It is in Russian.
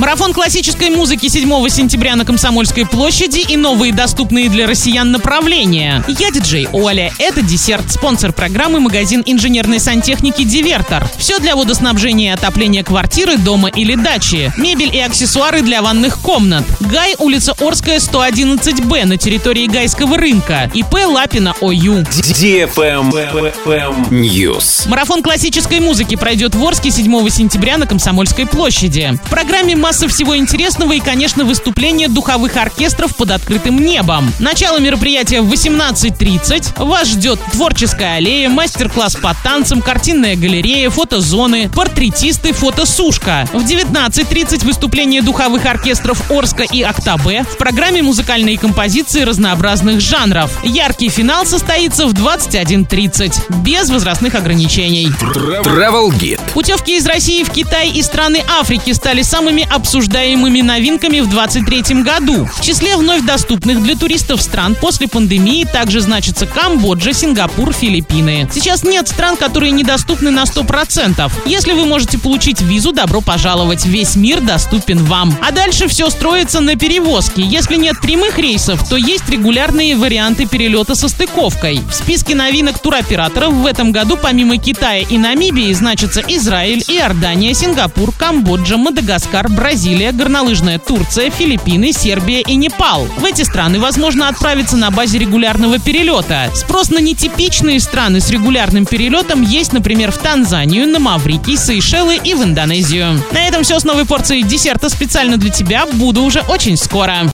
Марафон классической музыки 7 сентября на Комсомольской площади и новые доступные для россиян направления. Я диджей Оля. Это десерт. Спонсор программы магазин инженерной сантехники «Дивертор». Все для водоснабжения и отопления квартиры, дома или дачи. Мебель и аксессуары для ванных комнат. Гай, улица Орская, 111Б на территории Гайского рынка. ИП Лапина ОЮ. News. Марафон классической музыки пройдет в Орске 7 сентября на Комсомольской площади. В программе масса всего интересного и, конечно, выступление духовых оркестров под открытым небом. Начало мероприятия в 18.30. Вас ждет творческая аллея, мастер-класс по танцам, картинная галерея, фотозоны, портретисты, фотосушка. В 19.30 выступление духовых оркестров Орска и Октабе. В программе музыкальные композиции разнообразных жанров. Яркий финал состоится в 21.30. Без возрастных ограничений. Travel Guide. Путевки из России в Китай и страны Африки стали самыми обсуждаемыми новинками в 2023 году. В числе вновь доступных для туристов стран после пандемии также значатся Камбоджа, Сингапур, Филиппины. Сейчас нет стран, которые недоступны на 100%. Если вы можете получить визу, добро пожаловать. Весь мир доступен вам. А дальше все строится на перевозке. Если нет прямых рейсов, то есть регулярные варианты перелета со стыковкой. В списке новинок туроператоров в этом году помимо Китая и Намибии значатся Израиль, Иордания, Сингапур, Камбоджа, Мадагаскар, Бразилия, горнолыжная Турция, Филиппины, Сербия и Непал. В эти страны возможно отправиться на базе регулярного перелета. Спрос на нетипичные страны с регулярным перелетом есть, например, в Танзанию, на Маврикий, Сейшелы и в Индонезию. На этом все с новой порцией десерта специально для тебя. Буду уже очень скоро.